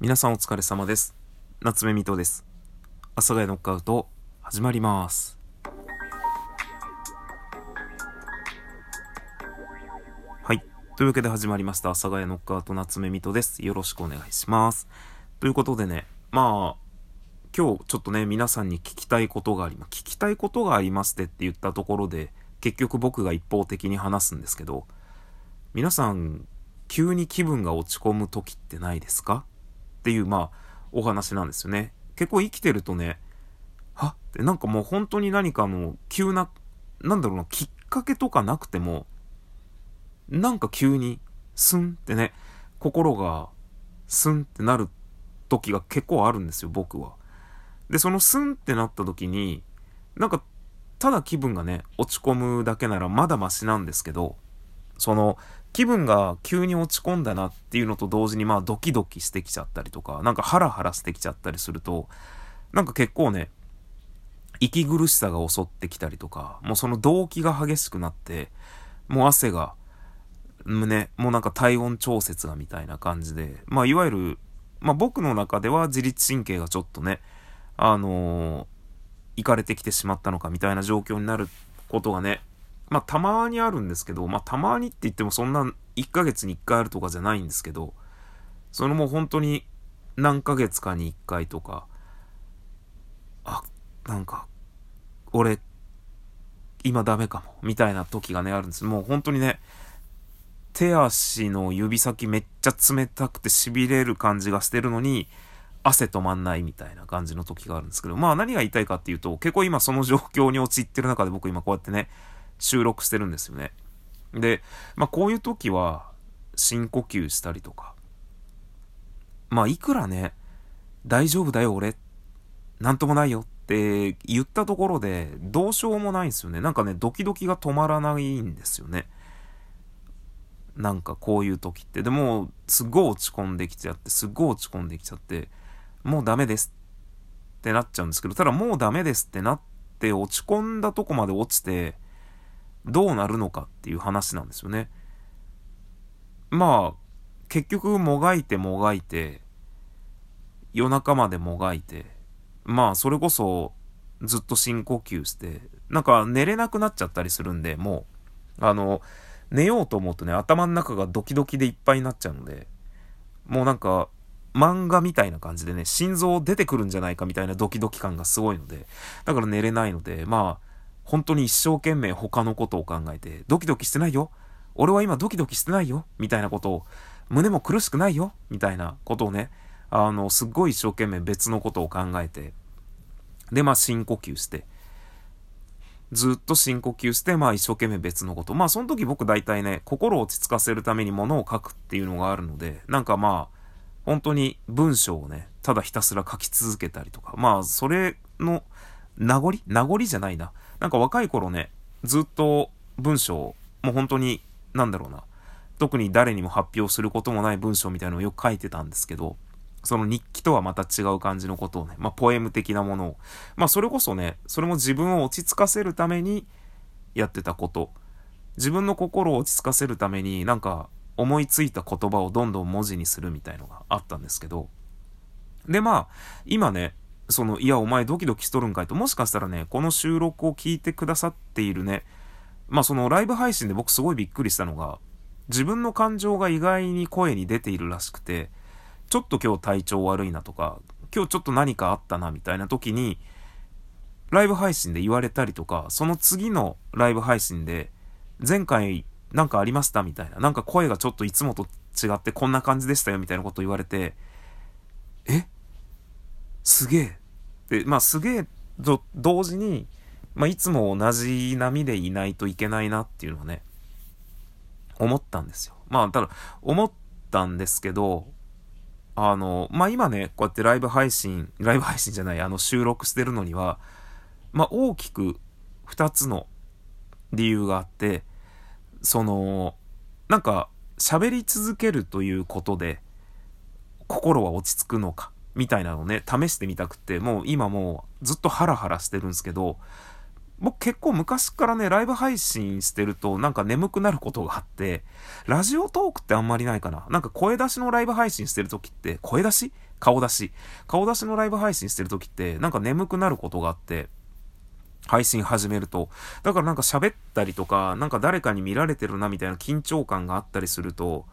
皆さんお疲れ様です。夏目みとです。阿佐ヶ谷ノックアウト始まります。はい。というわけで始まりました。阿佐ヶ谷ノックアウト夏目みとです。よろしくお願いします。ということでね、まあ、今日ちょっとね、皆さんに聞きたいことがありま。聞きたいことがありますってって言ったところで、結局僕が一方的に話すんですけど、皆さん、急に気分が落ち込む時ってないですか？っていう、まあ、お話なんですよね。結構生きてるとね、は？ってなんかもう本当に何かの急な、なんだろうな、きっかけとかなくても、なんか急に、スンってね、心がスンってなる時が結構あるんですよ、僕は。で、そのスンってなった時に、なんか、ただ気分がね、落ち込むだけならまだマシなんですけど、その、気分が急に落ち込んだなっていうのと同時にまあドキドキしてきちゃったりとか、なんかハラハラしてきちゃったりすると、なんか結構ね、息苦しさが襲ってきたりとか、もうその動機が激しくなって、もう汗が、胸、もうなんか体温調節がみたいな感じで、まあいわゆる、まあ僕の中では自律神経がちょっとね、あのー、いかれてきてしまったのかみたいな状況になることがね、まあ、たまにあるんですけど、まあ、たまにって言ってもそんな1ヶ月に1回あるとかじゃないんですけど、そのもう本当に何ヶ月かに1回とか、あ、なんか、俺、今ダメかも、みたいな時がね、あるんです。もう本当にね、手足の指先めっちゃ冷たくて痺れる感じがしてるのに、汗止まんないみたいな感じの時があるんですけど、まあ何が言いたいかっていうと、結構今その状況に陥ってる中で僕今こうやってね、収録してるんですよね。で、まあこういう時は深呼吸したりとか、まあいくらね、大丈夫だよ俺、なんともないよって言ったところでどうしようもないんですよね。なんかね、ドキドキが止まらないんですよね。なんかこういう時って。でも、すっごい落ち込んできちゃって、すっごい落ち込んできちゃって、もうダメですってなっちゃうんですけど、ただもうダメですってなって落ち込んだとこまで落ちて、どうなるのかっていう話なんですよね。まあ、結局もがいてもがいて、夜中までもがいて、まあそれこそずっと深呼吸して、なんか寝れなくなっちゃったりするんで、もう、あの、寝ようと思うとね、頭の中がドキドキでいっぱいになっちゃうので、もうなんか、漫画みたいな感じでね、心臓出てくるんじゃないかみたいなドキドキ感がすごいので、だから寝れないので、まあ、本当に一生懸命他のことを考えて、ドキドキしてないよ。俺は今ドキドキしてないよ。みたいなことを、胸も苦しくないよ。みたいなことをね、あの、すっごい一生懸命別のことを考えて、で、まあ深呼吸して、ずっと深呼吸して、まあ一生懸命別のこと。まあその時僕大体ね、心を落ち着かせるために物を書くっていうのがあるので、なんかまあ、本当に文章をね、ただひたすら書き続けたりとか、まあそれの名残？名残じゃないな。なんか若い頃ね、ずっと文章、もう本当に、なんだろうな、特に誰にも発表することもない文章みたいなのをよく書いてたんですけど、その日記とはまた違う感じのことをね、まあ、ポエム的なものを、まあ、それこそね、それも自分を落ち着かせるためにやってたこと、自分の心を落ち着かせるために、なんか、思いついた言葉をどんどん文字にするみたいのがあったんですけど、で、まあ、今ね、その、いや、お前ドキドキしとるんかいと、もしかしたらね、この収録を聞いてくださっているね、まあそのライブ配信で僕すごいびっくりしたのが、自分の感情が意外に声に出ているらしくて、ちょっと今日体調悪いなとか、今日ちょっと何かあったなみたいな時に、ライブ配信で言われたりとか、その次のライブ配信で、前回なんかありましたみたいな、なんか声がちょっといつもと違ってこんな感じでしたよみたいなこと言われて、え？すげえ。で、まあすげえと同時に、まあいつも同じ波でいないといけないなっていうのはね、思ったんですよ。まあただ、思ったんですけど、あの、まあ今ね、こうやってライブ配信、ライブ配信じゃない、あの収録してるのには、まあ大きく2つの理由があって、その、なんか喋り続けるということで、心は落ち着くのか。みたいなのね、試してみたくて、もう今もうずっとハラハラしてるんですけど、僕結構昔からね、ライブ配信してるとなんか眠くなることがあって、ラジオトークってあんまりないかな。なんか声出しのライブ配信してる時って、声出し？顔出し顔出しのライブ配信してる時って、なんか眠くなることがあって、配信始めると。だからなんか喋ったりとか、なんか誰かに見られてるなみたいな緊張感があったりすると、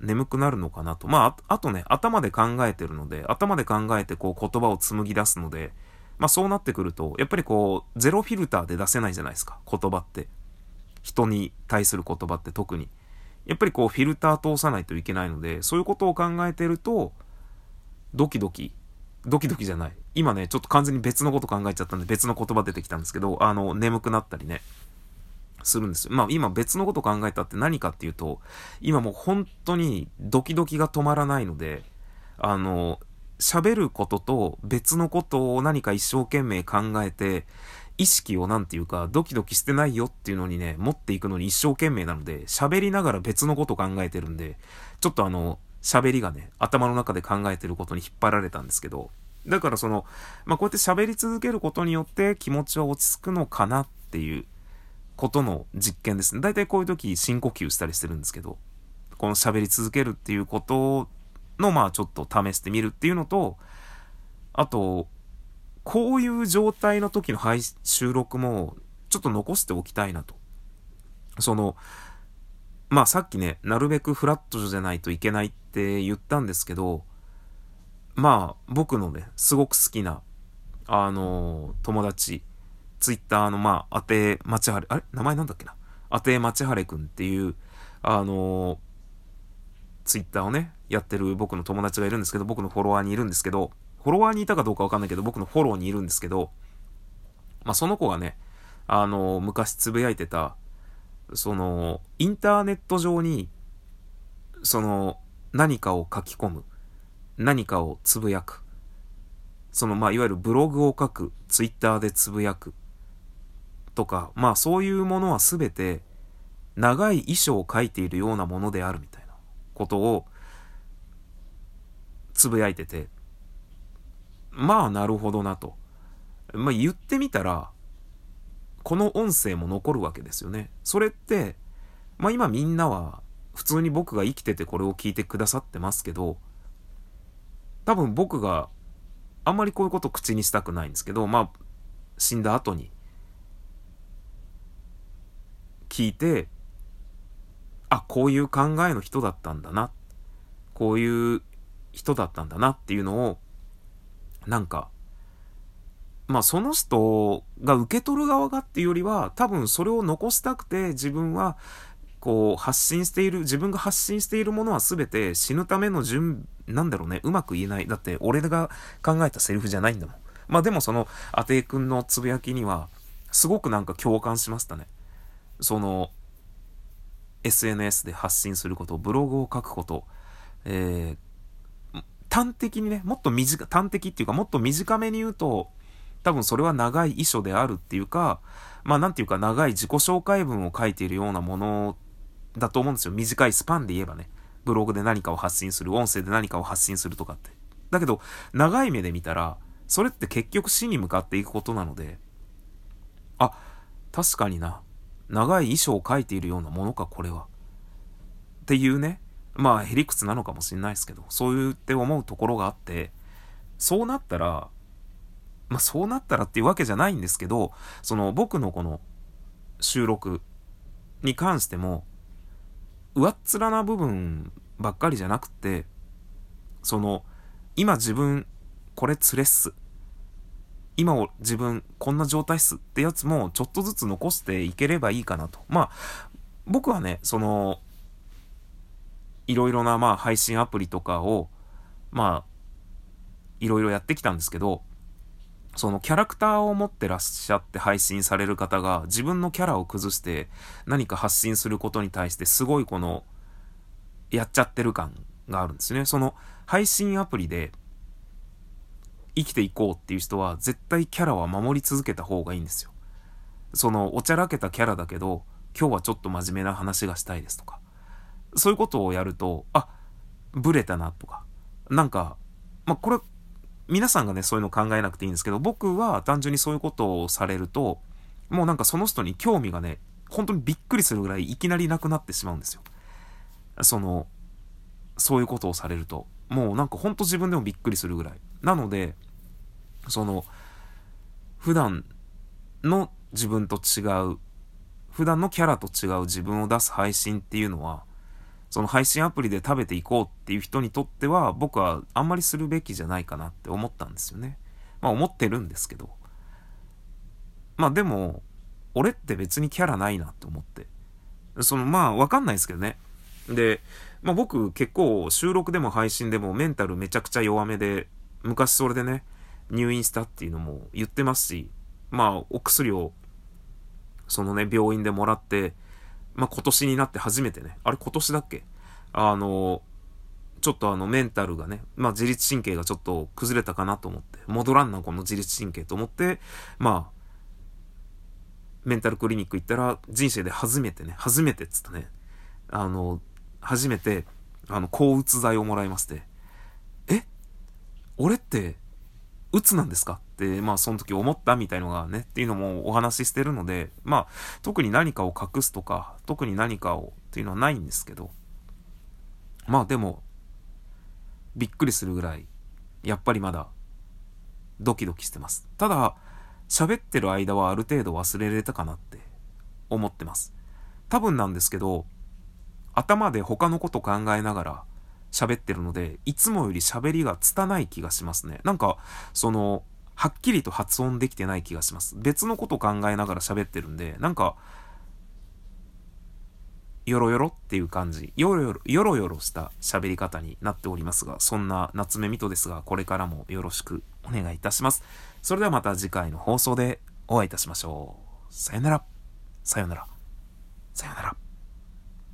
眠くなるのかなと。まあ、あとね、頭で考えてるので、頭で考えてこう言葉を紡ぎ出すので、まあそうなってくると、やっぱりこう、ゼロフィルターで出せないじゃないですか、言葉って。人に対する言葉って特に。やっぱりこう、フィルター通さないといけないので、そういうことを考えてると、ドキドキ、ドキドキじゃない。今ね、ちょっと完全に別のこと考えちゃったんで、別の言葉出てきたんですけど、あの、眠くなったりね、するんですよ。まあ今別のこと考えたって何かっていうと、今もう本当にドキドキが止まらないので、あの、喋ることと別のことを何か一生懸命考えて、意識をなんていうか、ドキドキしてないよっていうのにね、持っていくのに一生懸命なので、喋りながら別のこと考えてるんで、ちょっとあの、喋りがね、頭の中で考えてることに引っ張られたんですけど、だからその、まあ、こうやって喋り続けることによって気持ちは落ち着くのかなっていうことの実験ですね。大体こういう時深呼吸したりしてるんですけど、この喋り続けるっていうことの、まあちょっと試してみるっていうのと、あと、こういう状態の時の配収録もちょっと残しておきたいなと。その、まあさっきね、なるべくフラットじゃないといけないって言ったんですけど、まあ僕のね、すごく好きな、あの友達、ツイッターのまあ、あてまちはれ、あれ？名前なんだっけな？あてまちはれくんっていう、あのツイッターをね、やってる僕の友達がいるんですけど、僕のフォロワーにいるんですけど、フォロワーにいたかどうかわかんないけど、僕のフォローにいるんですけど、まあ、その子がね、あの、昔つぶやいてた、その、インターネット上に、その、何かを書き込む、何かをつぶやく、その、まあ、いわゆるブログを書く、ツイッターでつぶやく、とか、まあ、そういうものはすべて、長い遺書を書いているようなものであるみたいな。ことをつぶやいてて、まあなるほどなと。まあ言ってみたら、この音声も残るわけですよね。それって、まあ今みんなは普通に僕が生きててこれを聞いてくださってますけど、多分僕があんまりこういうこと口にしたくないんですけど、まあ死んだ後に聞いて、あ、こういう考えの人だったんだな。こういう人だったんだなっていうのを、なんか、まあその人が受け取る側がっていうよりは、多分それを残したくて自分は、こう発信している、自分が発信しているものは全て死ぬための順、なんだろうね、うまく言えない。だって俺が考えたセリフじゃないんだもん。まあでもその、アテイ君のつぶやきには、すごくなんか共感しましたね。その、SNS で発信すること、ブログを書くこと、えー、端的にね、もっと短、端的っていうか、もっと短めに言うと、多分それは長い遺書であるっていうか、まあなんていうか長い自己紹介文を書いているようなものだと思うんですよ。短いスパンで言えばね。ブログで何かを発信する、音声で何かを発信するとかって。だけど、長い目で見たら、それって結局死に向かっていくことなので、あ、確かにな。長い衣装を描いているようなものか、これは。っていうね、まあ、へりくつなのかもしれないですけど、そう言って思うところがあって、そうなったら、まあ、そうなったらっていうわけじゃないんですけど、その僕のこの収録に関しても、上っ面な部分ばっかりじゃなくて、その、今自分、これつれっす。今を自分こんな状態っすってやつもちょっとずつ残していければいいかなと。まあ、僕はね、その、いろいろなまあ配信アプリとかを、まあ、いろいろやってきたんですけど、そのキャラクターを持ってらっしゃって配信される方が自分のキャラを崩して何か発信することに対してすごいこのやっちゃってる感があるんですね。その配信アプリで生きていこうっていう人は絶対キャラは守り続けた方がいいんですよ。そのおちゃらけたキャラだけど今日はちょっと真面目な話がしたいですとかそういうことをやるとあブレたなとかなんかまあこれ皆さんがねそういうの考えなくていいんですけど僕は単純にそういうことをされるともうなんかその人に興味がね、本当にびっくりするぐらいいきなりなくなってしまうんですよ。その、そういうことをされると。もうなんかほんと自分でもびっくりするぐらい。なので、その、普段の自分と違う、普段のキャラと違う自分を出す配信っていうのは、その配信アプリで食べていこうっていう人にとっては、僕はあんまりするべきじゃないかなって思ったんですよね。まあ思ってるんですけど。まあでも、俺って別にキャラないなって思って。そのまあわかんないですけどね。で、まあ僕結構収録でも配信でもメンタルめちゃくちゃ弱めで、昔それでね、入院したっていうのも言ってますし、まあお薬を、そのね、病院でもらって、まあ今年になって初めてね、あれ今年だっけ？あの、ちょっとあのメンタルがね、まあ自律神経がちょっと崩れたかなと思って、戻らんなこの自律神経と思って、まあ、メンタルクリニック行ったら人生で初めてね、初めてっつったね、あの、初めて、あの、抗うつ剤をもらいまして、え？俺って、うつなんですか？って、まあその時思ったみたいのがね、っていうのもお話ししてるので、まあ特に何かを隠すとか、特に何かをっていうのはないんですけど、まあでも、びっくりするぐらい、やっぱりまだ、ドキドキしてます。ただ、喋ってる間はある程度忘れれたかなって思ってます。多分なんですけど、頭で他のこと考えながら喋ってるので、いつもより喋りが拙い気がしますね。なんか、その、はっきりと発音できてない気がします。別のこと考えながら喋ってるんで、なんか、よろよろっていう感じ、よろよろ、よろよろした喋り方になっておりますが、そんな夏目みとですが、これからもよろしくお願いいたします。それではまた次回の放送でお会いいたしましょう。さよなら。さよなら。さよなら。